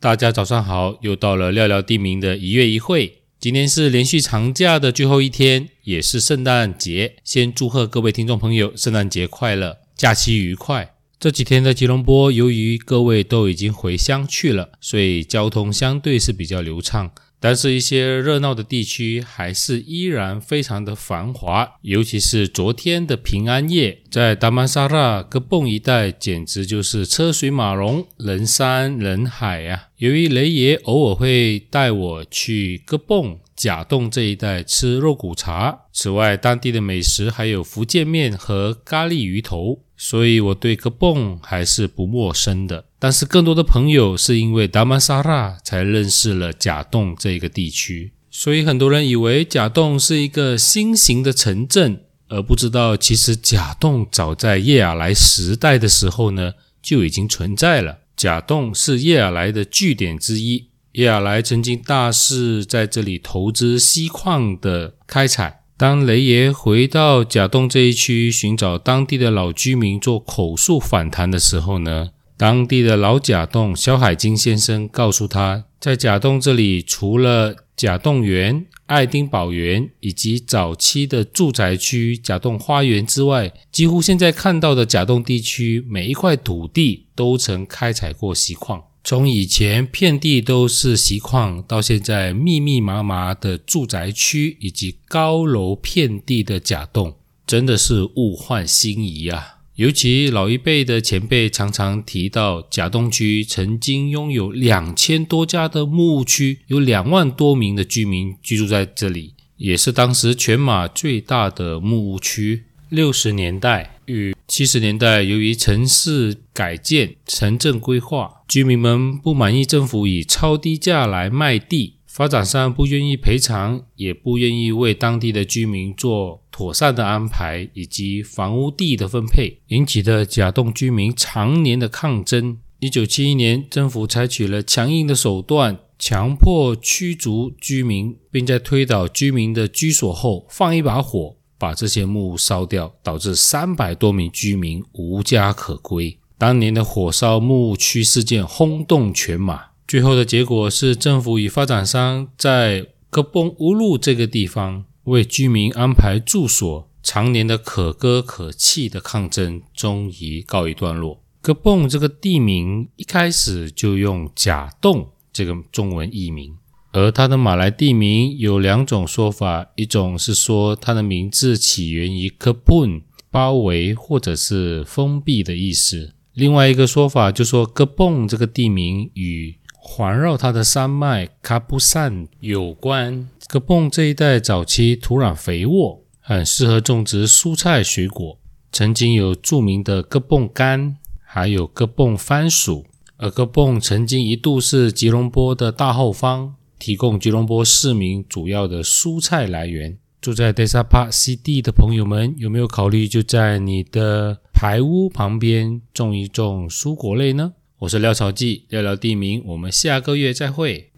大家早上好，又到了廖廖地名的一月一会。今天是连续长假的最后一天，也是圣诞节。先祝贺各位听众朋友圣诞节快乐，假期愉快。这几天的吉隆坡，由于各位都已经回乡去了，所以交通相对是比较流畅。但是，一些热闹的地区还是依然非常的繁华，尤其是昨天的平安夜，在达曼萨拉戈蹦一带，简直就是车水马龙、人山人海呀。由于雷爷偶尔会带我去戈蹦、甲洞这一带吃肉骨茶，此外，当地的美食还有福建面和咖喱鱼头。所以我对戈蹦还是不陌生的，但是更多的朋友是因为达曼萨拉才认识了甲洞这个地区。所以很多人以为甲洞是一个新型的城镇，而不知道其实甲洞早在叶尔来时代的时候呢就已经存在了。甲洞是叶尔来的据点之一，叶尔来曾经大肆在这里投资锡矿的开采。当雷爷回到甲洞这一区寻找当地的老居民做口述访谈的时候呢，当地的老甲洞肖海金先生告诉他，在甲洞这里，除了甲洞园、爱丁堡园以及早期的住宅区甲洞花园之外，几乎现在看到的甲洞地区每一块土地都曾开采过锡矿。从以前遍地都是锡矿，到现在密密麻麻的住宅区以及高楼遍地的甲洞，真的是物换星移啊！尤其老一辈的前辈常常提到，甲洞区曾经拥有两千多家的木屋区，有两万多名的居民居住在这里，也是当时全马最大的木屋区。六十年代与七十年代，由于城市改建、城镇规划，居民们不满意政府以超低价来卖地，发展商不愿意赔偿，也不愿意为当地的居民做妥善的安排以及房屋地的分配，引起的甲洞居民常年的抗争。一九七一年，政府采取了强硬的手段，强迫驱逐居民，并在推倒居民的居所后放一把火。把这些木屋烧掉，导致三百多名居民无家可归。当年的火烧木屋区事件轰动全马，最后的结果是政府与发展商在戈崩乌路这个地方为居民安排住所。常年的可歌可泣的抗争终于告一段落。戈崩这个地名一开始就用甲洞这个中文译名。而它的马来地名有两种说法，一种是说它的名字起源于 “kebun” 包围或者是封闭的意思；另外一个说法就说葛崩这个地名与环绕它的山脉卡布山有关。葛崩这一带早期土壤肥沃，很适合种植蔬菜水果，曾经有著名的 kebun 柑，还有葛崩番薯。而葛崩曾经一度是吉隆坡的大后方。提供吉隆坡市民主要的蔬菜来源。住在 Desa Park CD 的朋友们，有没有考虑就在你的排屋旁边种一种蔬果类呢？我是廖草记，聊聊地名，我们下个月再会。